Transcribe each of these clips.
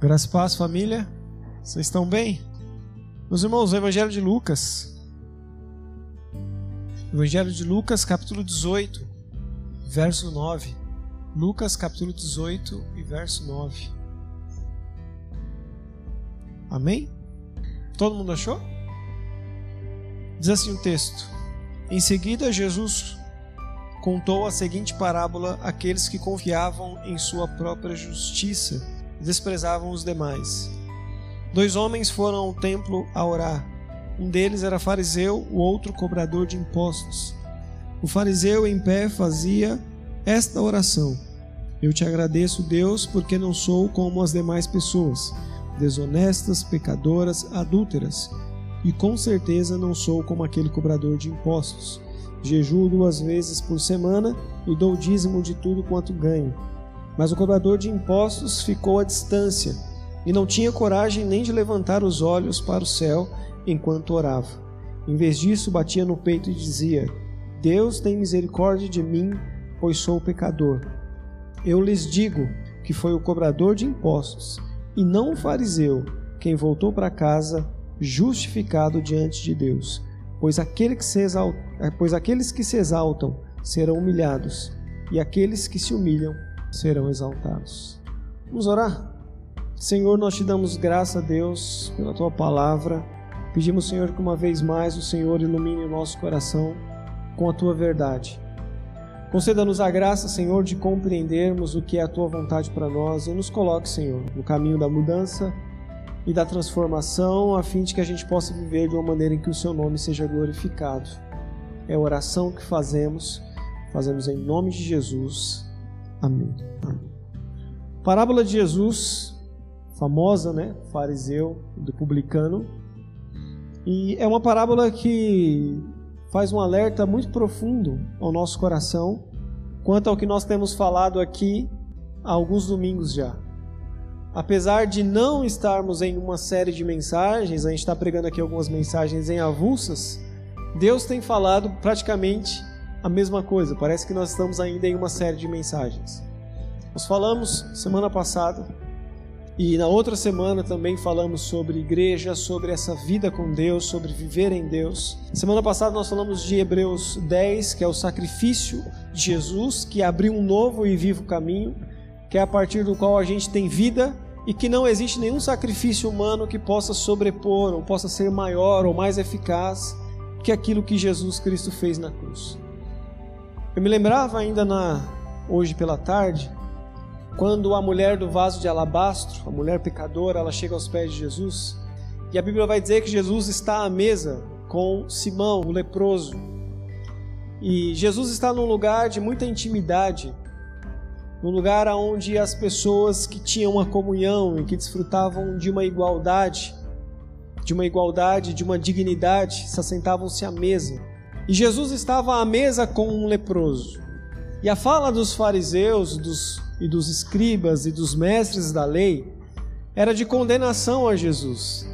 Graças paz, família. Vocês estão bem? Meus irmãos, o Evangelho de Lucas. Evangelho de Lucas, capítulo 18, verso 9. Lucas, capítulo 18 e verso 9. Amém? Todo mundo achou? Diz assim o texto: Em seguida, Jesus contou a seguinte parábola àqueles que confiavam em sua própria justiça desprezavam os demais. Dois homens foram ao templo a orar. Um deles era fariseu, o outro cobrador de impostos. O fariseu em pé fazia esta oração: Eu te agradeço, Deus, porque não sou como as demais pessoas, desonestas, pecadoras, adúlteras, e com certeza não sou como aquele cobrador de impostos. Jejuo duas vezes por semana e dou dízimo de tudo quanto ganho. Mas o cobrador de impostos ficou à distância e não tinha coragem nem de levantar os olhos para o céu enquanto orava. Em vez disso, batia no peito e dizia: Deus tem misericórdia de mim, pois sou pecador. Eu lhes digo que foi o cobrador de impostos e não o fariseu quem voltou para casa justificado diante de Deus, pois, aquele que se exalta, pois aqueles que se exaltam serão humilhados e aqueles que se humilham serão exaltados. Vamos orar? Senhor, nós te damos graça Deus pela tua palavra. Pedimos, Senhor, que uma vez mais o Senhor ilumine o nosso coração com a tua verdade. Conceda-nos a graça, Senhor, de compreendermos o que é a tua vontade para nós e nos coloque, Senhor, no caminho da mudança e da transformação, a fim de que a gente possa viver de uma maneira em que o seu nome seja glorificado. É a oração que fazemos, fazemos em nome de Jesus. Amém. Parábola de Jesus, famosa, né? Fariseu do publicano. E é uma parábola que faz um alerta muito profundo ao nosso coração quanto ao que nós temos falado aqui há alguns domingos já. Apesar de não estarmos em uma série de mensagens, a gente está pregando aqui algumas mensagens em avulsas, Deus tem falado praticamente a mesma coisa. Parece que nós estamos ainda em uma série de mensagens. Nós falamos semana passada e na outra semana também falamos sobre igreja, sobre essa vida com Deus, sobre viver em Deus. Semana passada nós falamos de Hebreus 10, que é o sacrifício de Jesus, que abriu um novo e vivo caminho, que é a partir do qual a gente tem vida e que não existe nenhum sacrifício humano que possa sobrepor ou possa ser maior ou mais eficaz que aquilo que Jesus Cristo fez na cruz. Eu me lembrava ainda na hoje pela tarde, quando a mulher do vaso de alabastro, a mulher pecadora, ela chega aos pés de Jesus, e a Bíblia vai dizer que Jesus está à mesa com Simão, o leproso. E Jesus está num lugar de muita intimidade, num lugar onde as pessoas que tinham uma comunhão e que desfrutavam de uma igualdade, de uma igualdade, de uma dignidade, se assentavam-se à mesa. E Jesus estava à mesa com um leproso. E a fala dos fariseus dos, e dos escribas e dos mestres da lei era de condenação a Jesus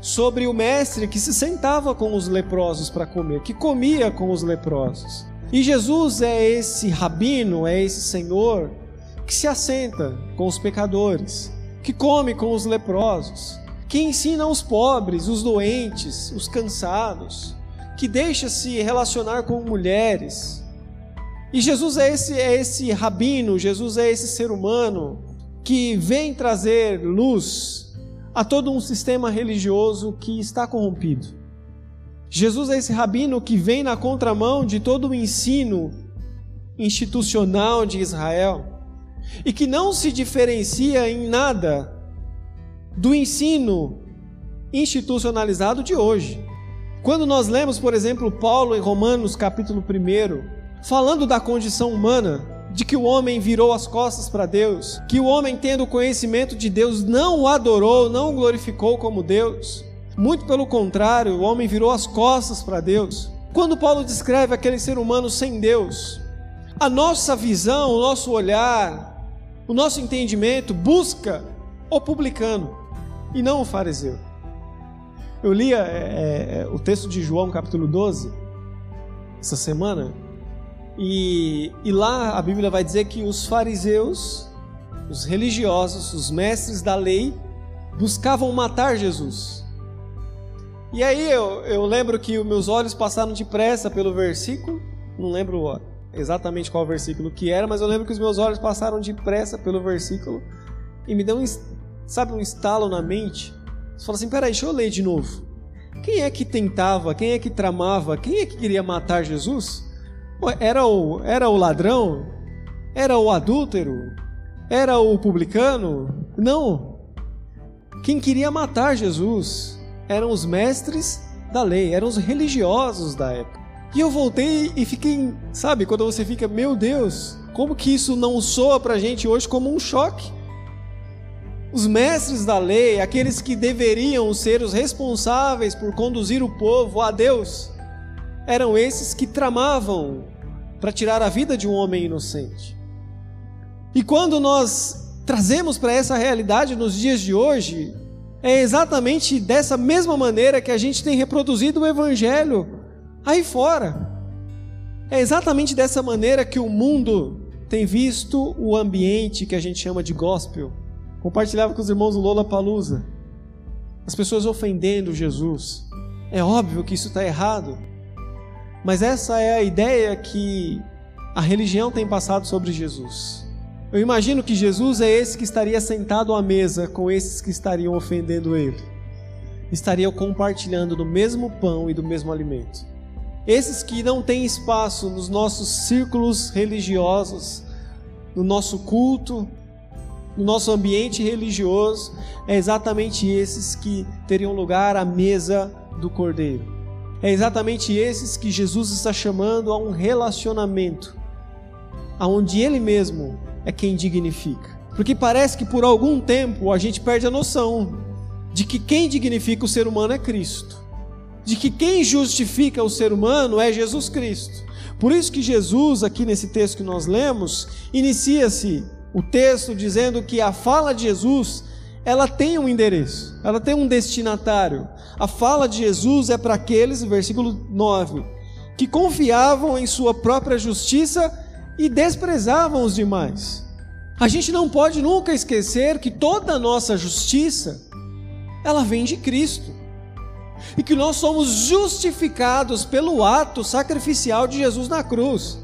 sobre o mestre que se sentava com os leprosos para comer, que comia com os leprosos. E Jesus é esse rabino, é esse senhor que se assenta com os pecadores, que come com os leprosos, que ensina os pobres, os doentes, os cansados, que deixa se relacionar com mulheres. E Jesus é esse, é esse rabino, Jesus é esse ser humano que vem trazer luz a todo um sistema religioso que está corrompido. Jesus é esse rabino que vem na contramão de todo o ensino institucional de Israel e que não se diferencia em nada do ensino institucionalizado de hoje. Quando nós lemos, por exemplo, Paulo em Romanos capítulo 1, falando da condição humana, de que o homem virou as costas para Deus, que o homem, tendo conhecimento de Deus, não o adorou, não o glorificou como Deus. Muito pelo contrário, o homem virou as costas para Deus. Quando Paulo descreve aquele ser humano sem Deus, a nossa visão, o nosso olhar, o nosso entendimento busca o publicano e não o fariseu. Eu li é, é, o texto de João, capítulo 12, essa semana, e, e lá a Bíblia vai dizer que os fariseus, os religiosos, os mestres da lei, buscavam matar Jesus. E aí eu, eu lembro que os meus olhos passaram depressa pelo versículo, não lembro exatamente qual versículo que era, mas eu lembro que os meus olhos passaram depressa pelo versículo e me deu um, sabe, um estalo na mente. Você fala assim: peraí, deixa eu ler de novo. Quem é que tentava, quem é que tramava, quem é que queria matar Jesus? Era o, era o ladrão? Era o adúltero? Era o publicano? Não. Quem queria matar Jesus eram os mestres da lei, eram os religiosos da época. E eu voltei e fiquei, sabe, quando você fica, meu Deus, como que isso não soa pra gente hoje como um choque? Os mestres da lei, aqueles que deveriam ser os responsáveis por conduzir o povo a Deus, eram esses que tramavam para tirar a vida de um homem inocente. E quando nós trazemos para essa realidade nos dias de hoje, é exatamente dessa mesma maneira que a gente tem reproduzido o evangelho aí fora. É exatamente dessa maneira que o mundo tem visto o ambiente que a gente chama de gospel Compartilhava com os irmãos do Lola Palusa. As pessoas ofendendo Jesus. É óbvio que isso está errado. Mas essa é a ideia que a religião tem passado sobre Jesus. Eu imagino que Jesus é esse que estaria sentado à mesa com esses que estariam ofendendo ele. Estariam compartilhando do mesmo pão e do mesmo alimento. Esses que não têm espaço nos nossos círculos religiosos, no nosso culto, no nosso ambiente religioso, é exatamente esses que teriam lugar à mesa do Cordeiro. É exatamente esses que Jesus está chamando a um relacionamento, aonde Ele mesmo é quem dignifica. Porque parece que por algum tempo a gente perde a noção de que quem dignifica o ser humano é Cristo, de que quem justifica o ser humano é Jesus Cristo. Por isso que Jesus, aqui nesse texto que nós lemos, inicia-se o texto dizendo que a fala de Jesus ela tem um endereço, ela tem um destinatário. A fala de Jesus é para aqueles, versículo 9, que confiavam em sua própria justiça e desprezavam os demais. A gente não pode nunca esquecer que toda a nossa justiça ela vem de Cristo. E que nós somos justificados pelo ato sacrificial de Jesus na cruz.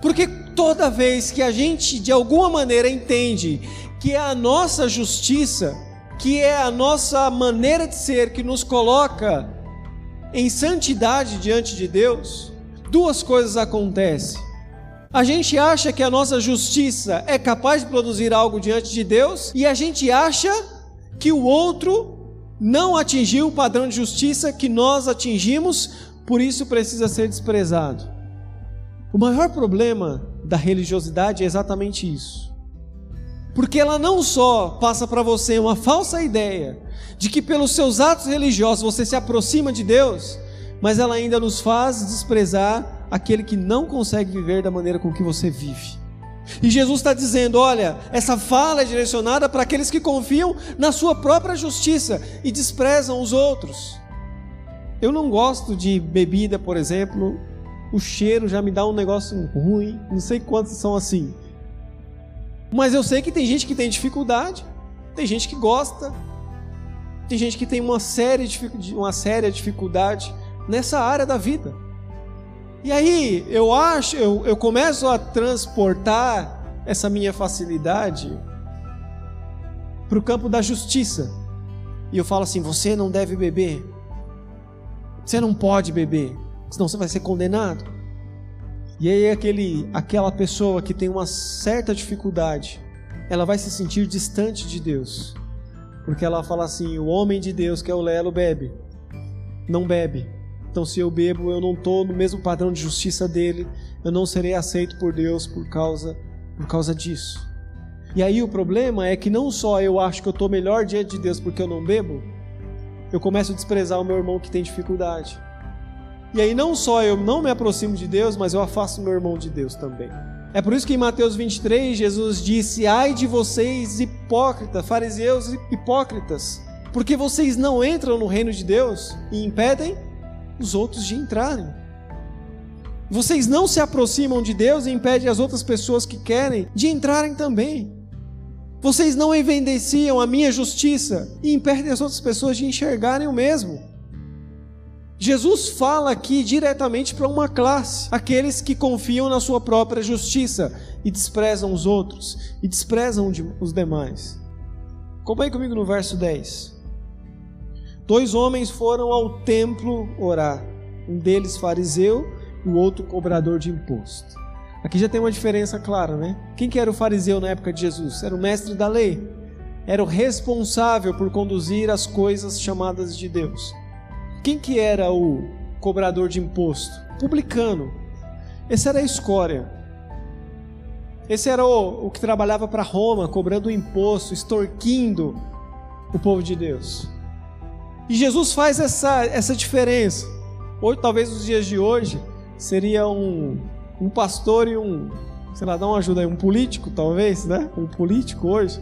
Porque toda vez que a gente de alguma maneira entende que é a nossa justiça, que é a nossa maneira de ser que nos coloca em santidade diante de Deus, duas coisas acontecem. A gente acha que a nossa justiça é capaz de produzir algo diante de Deus e a gente acha que o outro não atingiu o padrão de justiça que nós atingimos, por isso precisa ser desprezado. O maior problema da religiosidade é exatamente isso. Porque ela não só passa para você uma falsa ideia de que pelos seus atos religiosos você se aproxima de Deus, mas ela ainda nos faz desprezar aquele que não consegue viver da maneira com que você vive. E Jesus está dizendo: olha, essa fala é direcionada para aqueles que confiam na sua própria justiça e desprezam os outros. Eu não gosto de bebida, por exemplo, o cheiro já me dá um negócio ruim. Não sei quantos são assim. Mas eu sei que tem gente que tem dificuldade, tem gente que gosta, tem gente que tem uma séria, uma séria dificuldade nessa área da vida. E aí eu acho, eu, eu começo a transportar essa minha facilidade para o campo da justiça. E eu falo assim: você não deve beber, você não pode beber senão você vai ser condenado. E aí aquele, aquela pessoa que tem uma certa dificuldade, ela vai se sentir distante de Deus. Porque ela fala assim: o homem de Deus, que é o Lelo, bebe. Não bebe. Então, se eu bebo, eu não estou no mesmo padrão de justiça dele, eu não serei aceito por Deus por causa, por causa disso. E aí o problema é que não só eu acho que eu estou melhor diante de Deus porque eu não bebo, eu começo a desprezar o meu irmão que tem dificuldade. E aí não só eu não me aproximo de Deus, mas eu afasto meu irmão de Deus também. É por isso que em Mateus 23 Jesus disse: Ai de vocês hipócritas, fariseus hipócritas, porque vocês não entram no reino de Deus e impedem os outros de entrarem. Vocês não se aproximam de Deus e impedem as outras pessoas que querem de entrarem também. Vocês não evidenciam a minha justiça e impedem as outras pessoas de enxergarem o mesmo. Jesus fala aqui diretamente para uma classe, aqueles que confiam na sua própria justiça e desprezam os outros e desprezam os demais. Acompanhe comigo no verso 10. Dois homens foram ao templo orar, um deles fariseu e o outro cobrador de imposto. Aqui já tem uma diferença clara, né? Quem que era o fariseu na época de Jesus? Era o mestre da lei. Era o responsável por conduzir as coisas chamadas de Deus. Quem que era o cobrador de imposto? Publicano. Esse era a escória. Esse era o, o que trabalhava para Roma, cobrando imposto, extorquindo o povo de Deus. E Jesus faz essa, essa diferença. Hoje, talvez nos dias de hoje, seria um, um pastor e um, sei lá, dá uma ajuda aí, um político, talvez, né? Um político hoje.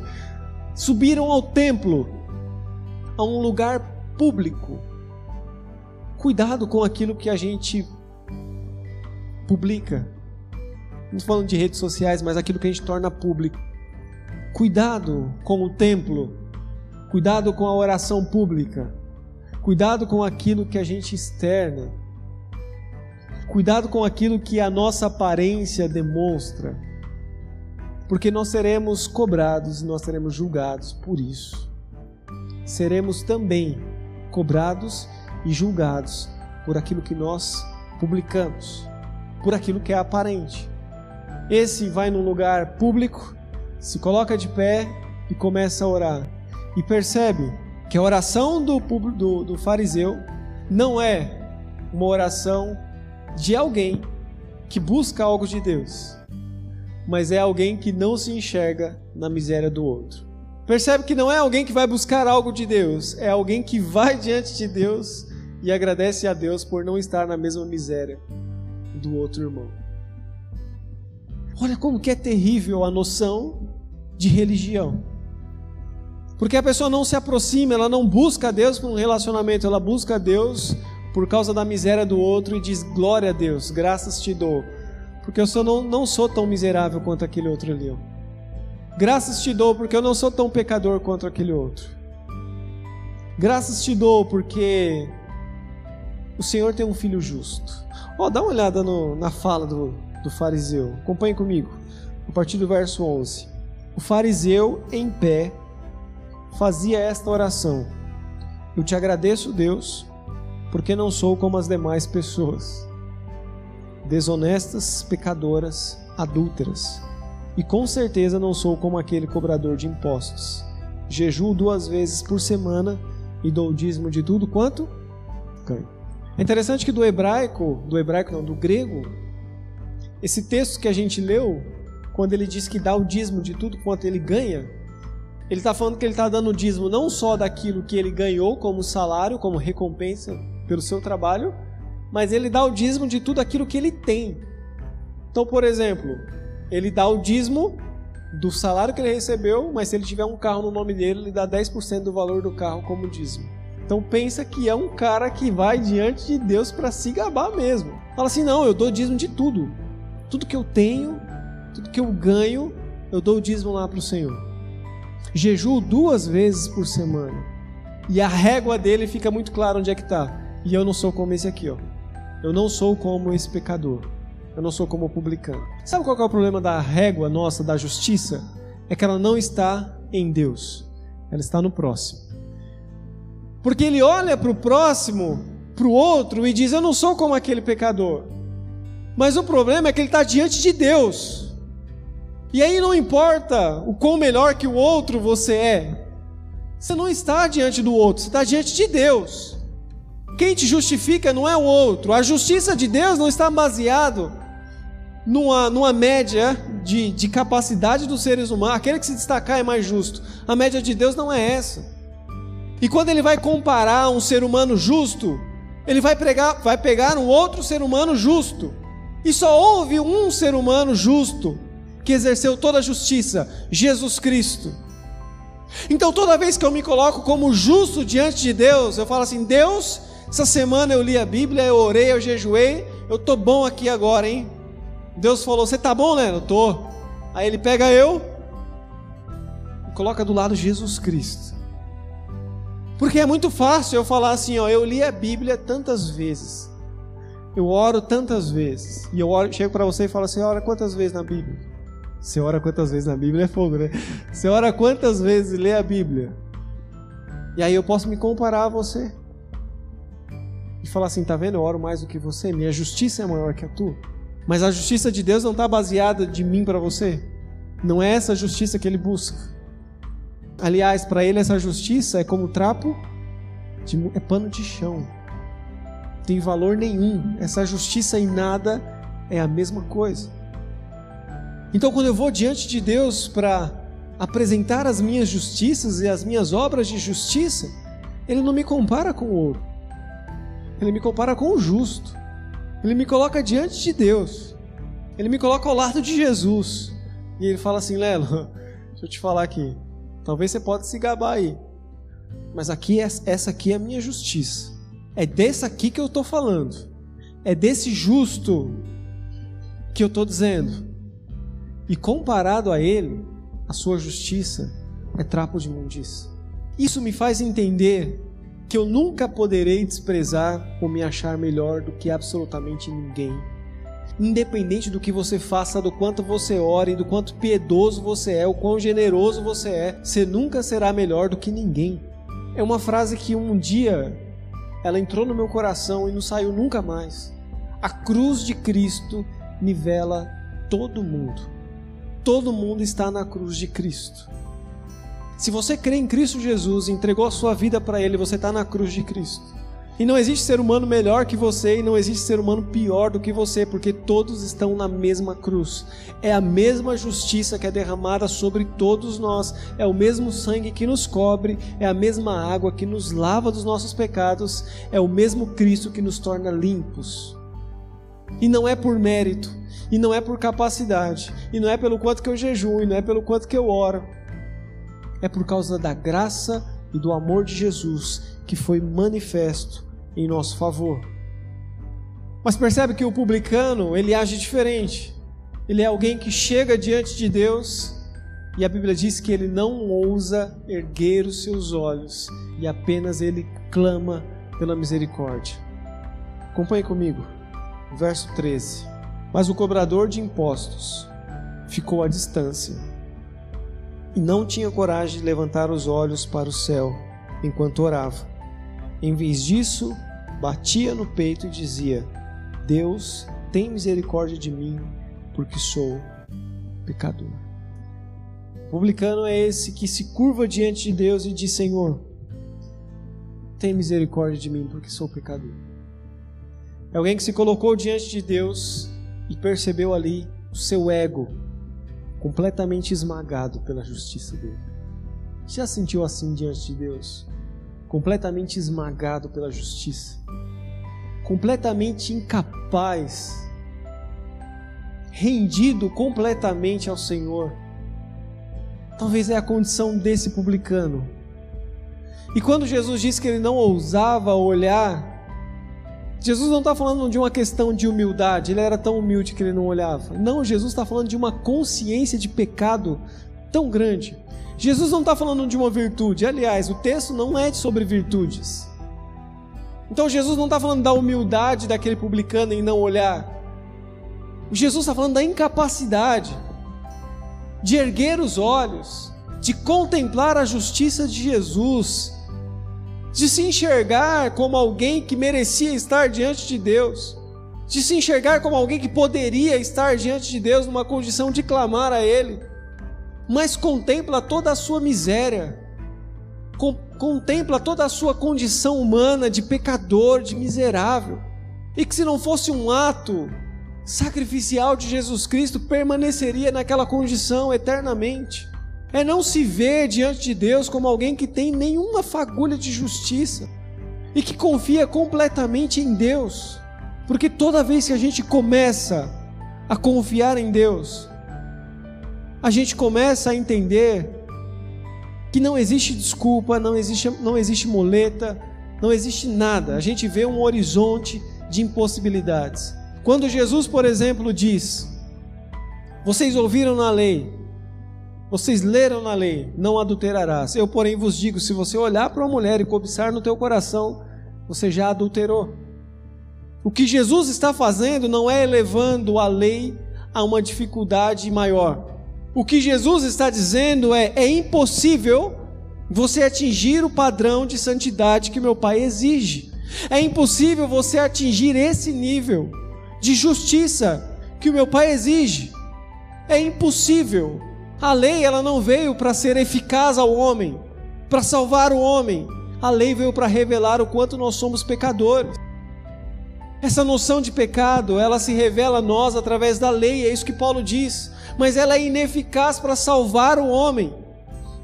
Subiram ao templo, a um lugar público, Cuidado com aquilo que a gente publica. Não estou falando de redes sociais, mas aquilo que a gente torna público. Cuidado com o templo. Cuidado com a oração pública. Cuidado com aquilo que a gente externa. Cuidado com aquilo que a nossa aparência demonstra. Porque nós seremos cobrados e nós seremos julgados por isso. Seremos também cobrados e julgados por aquilo que nós publicamos, por aquilo que é aparente. Esse vai num lugar público, se coloca de pé e começa a orar. E percebe que a oração do, do, do fariseu não é uma oração de alguém que busca algo de Deus, mas é alguém que não se enxerga na miséria do outro. Percebe que não é alguém que vai buscar algo de Deus, é alguém que vai diante de Deus e agradece a Deus por não estar na mesma miséria do outro irmão. Olha como que é terrível a noção de religião. Porque a pessoa não se aproxima, ela não busca a Deus por um relacionamento, ela busca a Deus por causa da miséria do outro e diz: Glória a Deus, graças te dou, porque eu sou, não, não sou tão miserável quanto aquele outro ali. Graças te dou, porque eu não sou tão pecador quanto aquele outro. Graças te dou, porque o Senhor tem um filho justo. Ó, oh, dá uma olhada no, na fala do, do fariseu. Acompanhe comigo. A partir do verso 11. O fariseu, em pé, fazia esta oração: Eu te agradeço, Deus, porque não sou como as demais pessoas, desonestas, pecadoras, adúlteras, e com certeza não sou como aquele cobrador de impostos. Jejuo duas vezes por semana e dou o dízimo de tudo quanto ganho. É interessante que do hebraico, do hebraico não, do grego, esse texto que a gente leu, quando ele diz que dá o dízimo de tudo quanto ele ganha, ele está falando que ele está dando o dízimo não só daquilo que ele ganhou como salário, como recompensa pelo seu trabalho, mas ele dá o dízimo de tudo aquilo que ele tem. Então, por exemplo, ele dá o dízimo do salário que ele recebeu, mas se ele tiver um carro no nome dele, ele dá 10% do valor do carro como dízimo. Então pensa que é um cara que vai diante de Deus para se gabar mesmo. Fala assim: "Não, eu dou dízimo de tudo. Tudo que eu tenho, tudo que eu ganho, eu dou dízimo lá para o Senhor." Jejuo duas vezes por semana. E a régua dele fica muito clara onde é que está. E eu não sou como esse aqui, ó. Eu não sou como esse pecador. Eu não sou como o publicano. Sabe qual é o problema da régua nossa, da justiça? É que ela não está em Deus. Ela está no próximo. Porque ele olha para o próximo, para o outro, e diz: Eu não sou como aquele pecador. Mas o problema é que ele está diante de Deus. E aí não importa o quão melhor que o outro você é, você não está diante do outro, você está diante de Deus. Quem te justifica não é o outro. A justiça de Deus não está baseado numa, numa média de, de capacidade dos seres humanos. Aquele que se destacar é mais justo. A média de Deus não é essa. E quando ele vai comparar um ser humano justo, ele vai, pregar, vai pegar um outro ser humano justo. E só houve um ser humano justo que exerceu toda a justiça: Jesus Cristo. Então toda vez que eu me coloco como justo diante de Deus, eu falo assim: Deus, essa semana eu li a Bíblia, eu orei, eu jejuei, eu tô bom aqui agora, hein? Deus falou: Você tá bom, né? Eu tô. Aí ele pega eu, coloca do lado Jesus Cristo. Porque é muito fácil eu falar assim, ó, eu li a Bíblia tantas vezes. Eu oro tantas vezes. E eu oro, chego para você e falo assim, ora quantas vezes na Bíblia? Você ora quantas vezes na Bíblia é fogo, né? Você ora quantas vezes lê a Bíblia? E aí eu posso me comparar a você. E falar assim, tá vendo? Eu oro mais do que você, minha justiça é maior que a tua. Mas a justiça de Deus não está baseada de mim para você. Não é essa justiça que ele busca. Aliás, para ele essa justiça é como trapo de, é pano de chão. Tem valor nenhum. Essa justiça em nada é a mesma coisa. Então, quando eu vou diante de Deus para apresentar as minhas justiças e as minhas obras de justiça, Ele não me compara com o outro. Ele me compara com o justo. Ele me coloca diante de Deus. Ele me coloca ao lado de Jesus. E ele fala assim: Lelo, deixa eu te falar aqui. Talvez você pode se gabar aí. Mas aqui essa aqui é a minha justiça. É desse aqui que eu estou falando. É desse justo que eu estou dizendo. E comparado a ele, a sua justiça é trapo de imundícia. Isso me faz entender que eu nunca poderei desprezar ou me achar melhor do que absolutamente ninguém. Independente do que você faça, do quanto você ore, do quanto piedoso você é, o quão generoso você é, você nunca será melhor do que ninguém. É uma frase que um dia ela entrou no meu coração e não saiu nunca mais. A cruz de Cristo nivela todo mundo. Todo mundo está na cruz de Cristo. Se você crê em Cristo Jesus e entregou a sua vida para Ele, você está na cruz de Cristo. E não existe ser humano melhor que você e não existe ser humano pior do que você, porque todos estão na mesma cruz. É a mesma justiça que é derramada sobre todos nós, é o mesmo sangue que nos cobre, é a mesma água que nos lava dos nossos pecados, é o mesmo Cristo que nos torna limpos. E não é por mérito, e não é por capacidade, e não é pelo quanto que eu jejuo, e não é pelo quanto que eu oro é por causa da graça e do amor de Jesus que foi manifesto em nosso favor. Mas percebe que o publicano, ele age diferente. Ele é alguém que chega diante de Deus e a Bíblia diz que ele não ousa erguer os seus olhos e apenas ele clama pela misericórdia. Acompanhe comigo, verso 13. Mas o cobrador de impostos ficou à distância e não tinha coragem de levantar os olhos para o céu enquanto orava. Em vez disso, batia no peito e dizia: Deus, tem misericórdia de mim, porque sou pecador. O publicano é esse que se curva diante de Deus e diz: Senhor, tem misericórdia de mim, porque sou pecador. É alguém que se colocou diante de Deus e percebeu ali o seu ego completamente esmagado pela justiça dele. Já sentiu assim diante de Deus? Completamente esmagado pela justiça, completamente incapaz, rendido completamente ao Senhor. Talvez é a condição desse publicano. E quando Jesus disse que ele não ousava olhar Jesus não está falando de uma questão de humildade, ele era tão humilde que ele não olhava. Não, Jesus está falando de uma consciência de pecado tão grande. Jesus não está falando de uma virtude, aliás, o texto não é sobre virtudes. Então Jesus não está falando da humildade daquele publicano em não olhar. Jesus está falando da incapacidade de erguer os olhos, de contemplar a justiça de Jesus de se enxergar como alguém que merecia estar diante de Deus, de se enxergar como alguém que poderia estar diante de Deus numa condição de clamar a Ele, mas contempla toda a sua miséria, contempla toda a sua condição humana de pecador, de miserável, e que se não fosse um ato sacrificial de Jesus Cristo, permaneceria naquela condição eternamente. É não se ver diante de Deus como alguém que tem nenhuma fagulha de justiça e que confia completamente em Deus, porque toda vez que a gente começa a confiar em Deus, a gente começa a entender que não existe desculpa, não existe, não existe muleta, não existe nada. A gente vê um horizonte de impossibilidades. Quando Jesus, por exemplo, diz: Vocês ouviram na lei, Vocês leram na lei: não adulterarás. Eu, porém, vos digo: se você olhar para uma mulher e cobiçar no teu coração, você já adulterou. O que Jesus está fazendo não é elevando a lei a uma dificuldade maior. O que Jesus está dizendo é: é impossível você atingir o padrão de santidade que meu Pai exige. É impossível você atingir esse nível de justiça que o meu Pai exige. É impossível. A lei ela não veio para ser eficaz ao homem, para salvar o homem. A lei veio para revelar o quanto nós somos pecadores. Essa noção de pecado, ela se revela a nós através da lei, é isso que Paulo diz, mas ela é ineficaz para salvar o homem,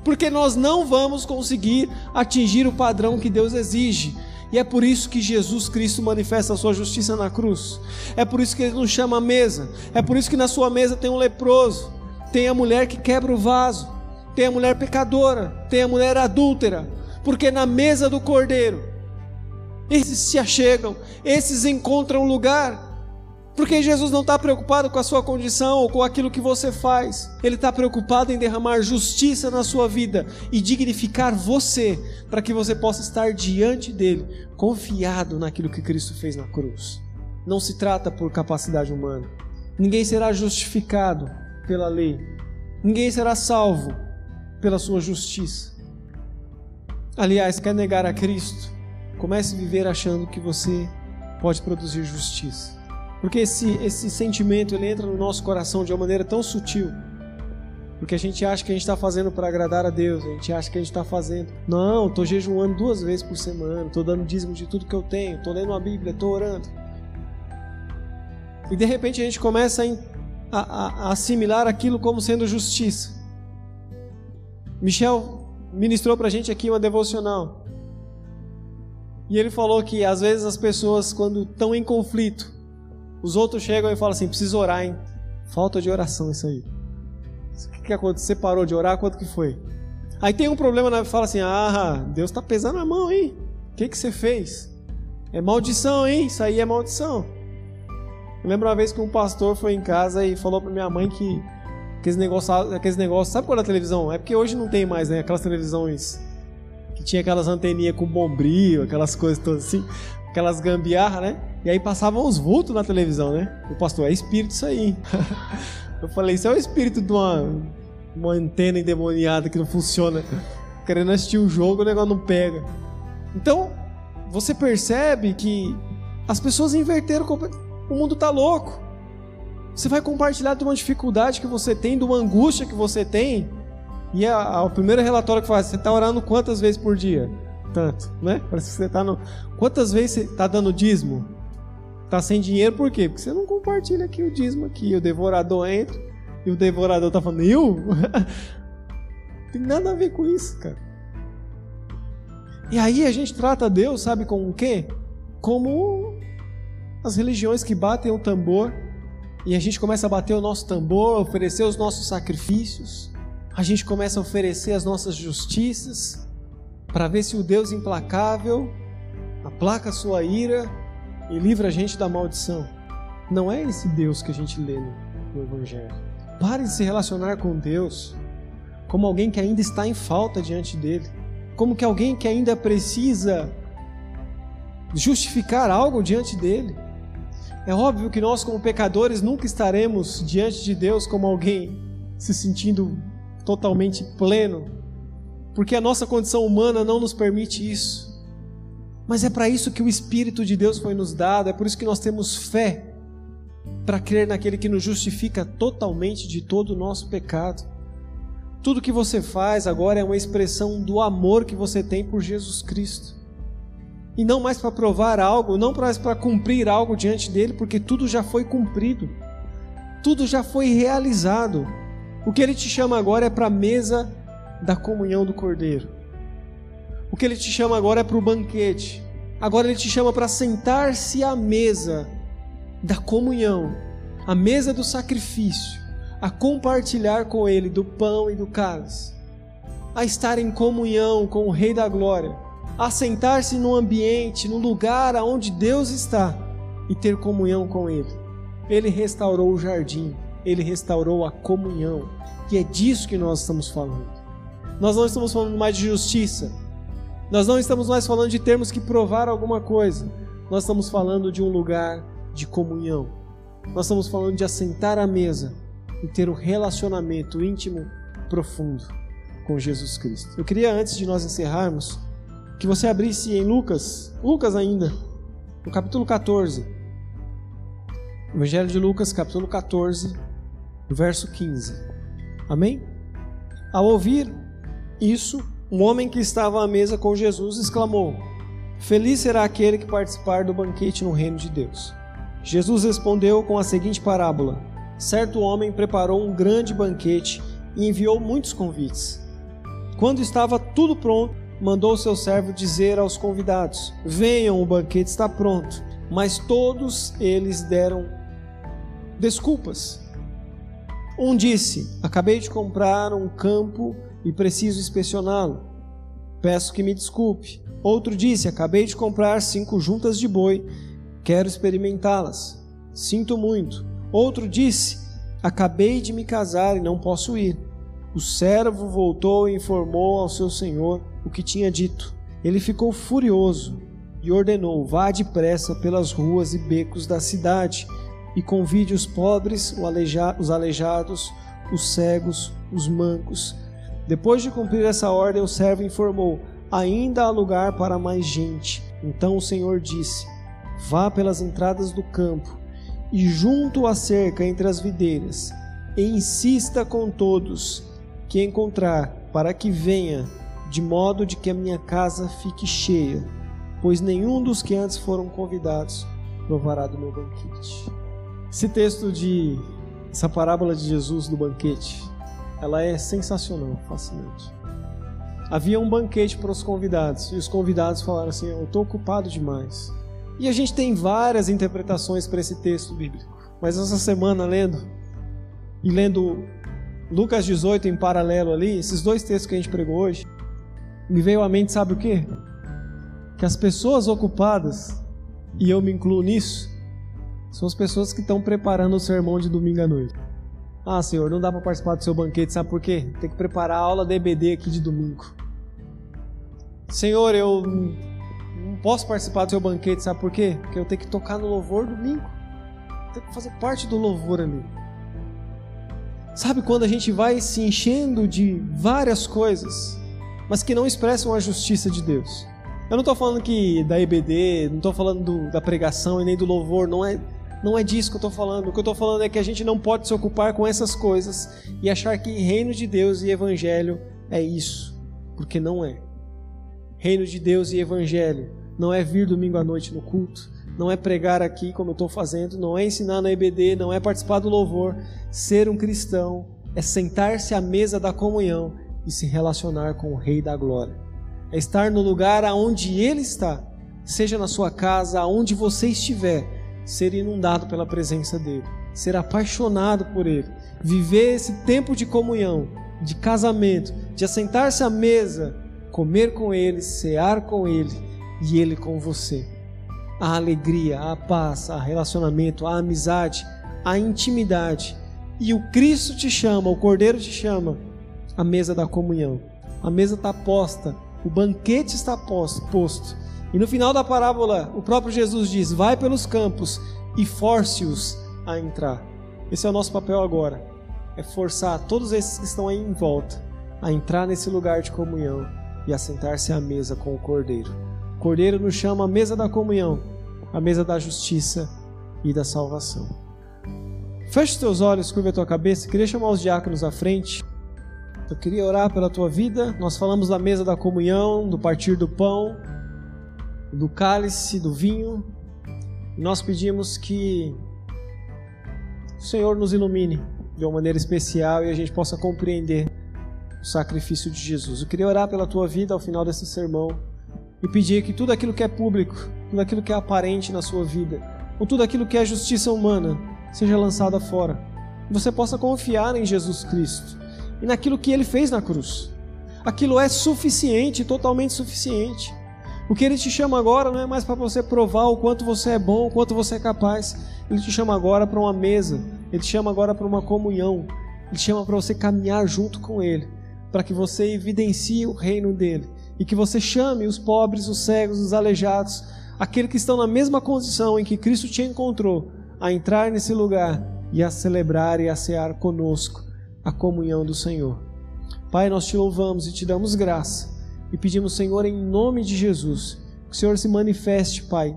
porque nós não vamos conseguir atingir o padrão que Deus exige. E é por isso que Jesus Cristo manifesta a sua justiça na cruz. É por isso que ele nos chama à mesa. É por isso que na sua mesa tem um leproso, tem a mulher que quebra o vaso, tem a mulher pecadora, tem a mulher adúltera, porque na mesa do cordeiro esses se achegam, esses encontram lugar. Porque Jesus não está preocupado com a sua condição ou com aquilo que você faz. Ele está preocupado em derramar justiça na sua vida e dignificar você, para que você possa estar diante dele, confiado naquilo que Cristo fez na cruz. Não se trata por capacidade humana. Ninguém será justificado pela lei. Ninguém será salvo pela sua justiça. Aliás, quer negar a Cristo? Comece a viver achando que você pode produzir justiça. Porque esse, esse sentimento ele entra no nosso coração de uma maneira tão sutil. Porque a gente acha que a gente está fazendo para agradar a Deus, a gente acha que a gente está fazendo. Não, estou jejuando duas vezes por semana, estou dando dízimo de tudo que eu tenho, estou lendo a Bíblia, estou orando. E de repente a gente começa a, a, a assimilar aquilo como sendo justiça. Michel ministrou para a gente aqui uma devocional. E ele falou que às vezes as pessoas, quando estão em conflito, os outros chegam e falam assim: precisa orar, hein? Falta de oração isso aí. O que, que aconteceu? Você parou de orar? Quanto que foi? Aí tem um problema, né? fala assim: ah, Deus está pesando a mão, hein? O que, que você fez? É maldição, hein? Isso aí é maldição. Eu lembro uma vez que um pastor foi em casa e falou para minha mãe que aqueles negócios, aqueles negócios, sabe qual é a televisão? É porque hoje não tem mais, né? Aquelas televisões que tinha aquelas anteninhas com bombril, aquelas coisas todas assim, aquelas gambiarra, né? E aí passavam os vultos na televisão, né? O pastor, é espírito isso aí. Eu falei, isso é o espírito de uma, uma antena endemoniada que não funciona. Querendo assistir um jogo, o negócio não pega. Então, você percebe que as pessoas inverteram. O mundo tá louco. Você vai compartilhar de uma dificuldade que você tem, de uma angústia que você tem e a, a, o primeiro relatório que faz, você está orando quantas vezes por dia? Tanto, né? Parece que você está no. Quantas vezes você está dando dízimo? Está sem dinheiro por quê? Porque você não compartilha aqui o dízimo aqui. O devorador entra e o devorador está falando, eu? Tem nada a ver com isso, cara. E aí a gente trata Deus, sabe, como o quê? Como as religiões que batem o tambor e a gente começa a bater o nosso tambor, oferecer os nossos sacrifícios a gente começa a oferecer as nossas justiças para ver se o Deus implacável aplaca a sua ira e livra a gente da maldição. Não é esse Deus que a gente lê no Evangelho. Pare de se relacionar com Deus como alguém que ainda está em falta diante dele, como que alguém que ainda precisa justificar algo diante dele. É óbvio que nós, como pecadores, nunca estaremos diante de Deus como alguém se sentindo totalmente pleno, porque a nossa condição humana não nos permite isso. Mas é para isso que o Espírito de Deus foi nos dado, é por isso que nós temos fé para crer naquele que nos justifica totalmente de todo o nosso pecado. Tudo que você faz agora é uma expressão do amor que você tem por Jesus Cristo. E não mais para provar algo, não mais para cumprir algo diante dele, porque tudo já foi cumprido. Tudo já foi realizado. O que ele te chama agora é para a mesa da comunhão do Cordeiro. O que ele te chama agora é para o banquete. Agora ele te chama para sentar-se à mesa da comunhão, à mesa do sacrifício, a compartilhar com ele do pão e do cálice, a estar em comunhão com o Rei da Glória, a sentar-se no ambiente, no lugar aonde Deus está e ter comunhão com ele. Ele restaurou o jardim ele restaurou a comunhão. E é disso que nós estamos falando. Nós não estamos falando mais de justiça. Nós não estamos mais falando de termos que provar alguma coisa. Nós estamos falando de um lugar de comunhão. Nós estamos falando de assentar à mesa e ter um relacionamento íntimo, profundo com Jesus Cristo. Eu queria, antes de nós encerrarmos, que você abrisse em Lucas, Lucas ainda, no capítulo 14. Evangelho de Lucas, capítulo 14, verso 15. Amém? Ao ouvir isso, um homem que estava à mesa com Jesus exclamou: Feliz será aquele que participar do banquete no reino de Deus. Jesus respondeu com a seguinte parábola: Certo homem preparou um grande banquete e enviou muitos convites. Quando estava tudo pronto, mandou seu servo dizer aos convidados: Venham, o banquete está pronto. Mas todos eles deram desculpas. Um disse: Acabei de comprar um campo e preciso inspecioná-lo. Peço que me desculpe. Outro disse: Acabei de comprar cinco juntas de boi, quero experimentá-las. Sinto muito. Outro disse: Acabei de me casar e não posso ir. O servo voltou e informou ao seu senhor o que tinha dito. Ele ficou furioso e ordenou: Vá depressa pelas ruas e becos da cidade e convide os pobres, os aleijados, os cegos, os mancos. Depois de cumprir essa ordem, o servo informou: Ainda há lugar para mais gente. Então o Senhor disse: Vá pelas entradas do campo e junto à cerca entre as videiras, e insista com todos que encontrar, para que venha, de modo de que a minha casa fique cheia, pois nenhum dos que antes foram convidados provará do meu banquete. Esse texto de essa parábola de Jesus do banquete, ela é sensacional, fascinante. Havia um banquete para os convidados e os convidados falaram assim: Eu estou ocupado demais. E a gente tem várias interpretações para esse texto bíblico, mas essa semana lendo e lendo Lucas 18 em paralelo ali, esses dois textos que a gente pregou hoje, me veio à mente, sabe o que? Que as pessoas ocupadas, e eu me incluo nisso, são as pessoas que estão preparando o sermão de domingo à noite. Ah, Senhor, não dá para participar do seu banquete, sabe por quê? Tem que preparar a aula EBD aqui de domingo. Senhor, eu não posso participar do seu banquete, sabe por quê? Porque eu tenho que tocar no louvor domingo. Tenho que fazer parte do louvor ali. Sabe quando a gente vai se enchendo de várias coisas, mas que não expressam a justiça de Deus? Eu não estou falando que da EBD, não estou falando do, da pregação e nem do louvor, não é, não é disso que eu estou falando. O que eu estou falando é que a gente não pode se ocupar com essas coisas e achar que reino de Deus e evangelho é isso, porque não é. Reino de Deus e evangelho não é vir domingo à noite no culto, não é pregar aqui como eu estou fazendo, não é ensinar na EBD, não é participar do louvor. Ser um cristão é sentar-se à mesa da comunhão e se relacionar com o Rei da Glória. É estar no lugar aonde Ele está, seja na sua casa, aonde você estiver, ser inundado pela presença dEle, ser apaixonado por Ele, viver esse tempo de comunhão, de casamento, de assentar-se à mesa, comer com Ele, cear com Ele e Ele com você a alegria, a paz, a relacionamento, a amizade, a intimidade. E o Cristo te chama, o Cordeiro te chama, a mesa da comunhão. A mesa está posta, o banquete está posto. E no final da parábola, o próprio Jesus diz: Vai pelos campos e force-os a entrar. Esse é o nosso papel agora. É forçar todos esses que estão aí em volta a entrar nesse lugar de comunhão e a sentar-se à mesa com o Cordeiro. O Cordeiro nos chama à mesa da comunhão a mesa da justiça e da salvação. Feche os teus olhos, curva a tua cabeça. Queria chamar os diáconos à frente. Eu queria orar pela tua vida. Nós falamos da mesa da comunhão, do partir do pão, do cálice, do vinho. Nós pedimos que o Senhor nos ilumine de uma maneira especial e a gente possa compreender o sacrifício de Jesus. Eu queria orar pela tua vida ao final desse sermão e pedir que tudo aquilo que é público, tudo aquilo que é aparente na sua vida, ou tudo aquilo que é justiça humana, seja lançado fora. Você possa confiar em Jesus Cristo e naquilo que ele fez na cruz. Aquilo é suficiente, totalmente suficiente. O que ele te chama agora não é mais para você provar o quanto você é bom, o quanto você é capaz. Ele te chama agora para uma mesa Ele te chama agora para uma comunhão. Ele te chama para você caminhar junto com Ele, para que você evidencie o reino dele e que você chame os pobres, os cegos, os aleijados, aqueles que estão na mesma condição em que Cristo te encontrou, a entrar nesse lugar e a celebrar e a cear conosco a comunhão do Senhor. Pai, nós te louvamos e te damos graça e pedimos, Senhor, em nome de Jesus, que o Senhor se manifeste, Pai,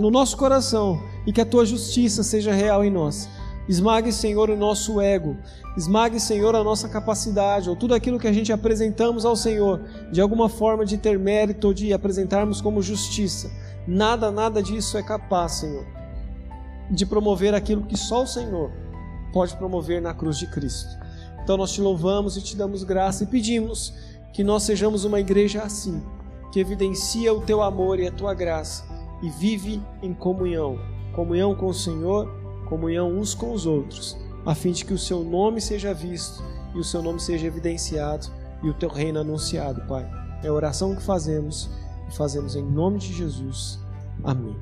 no nosso coração e que a tua justiça seja real em nós. Esmague, Senhor, o nosso ego. Esmague, Senhor, a nossa capacidade, ou tudo aquilo que a gente apresentamos ao Senhor, de alguma forma de ter mérito ou de apresentarmos como justiça. Nada, nada disso é capaz, Senhor, de promover aquilo que só o Senhor pode promover na cruz de Cristo. Então nós te louvamos e te damos graça e pedimos que nós sejamos uma igreja assim, que evidencia o teu amor e a tua graça e vive em comunhão comunhão com o Senhor, comunhão uns com os outros, a fim de que o seu nome seja visto e o seu nome seja evidenciado e o teu reino anunciado, Pai. É a oração que fazemos e fazemos em nome de Jesus. Amém.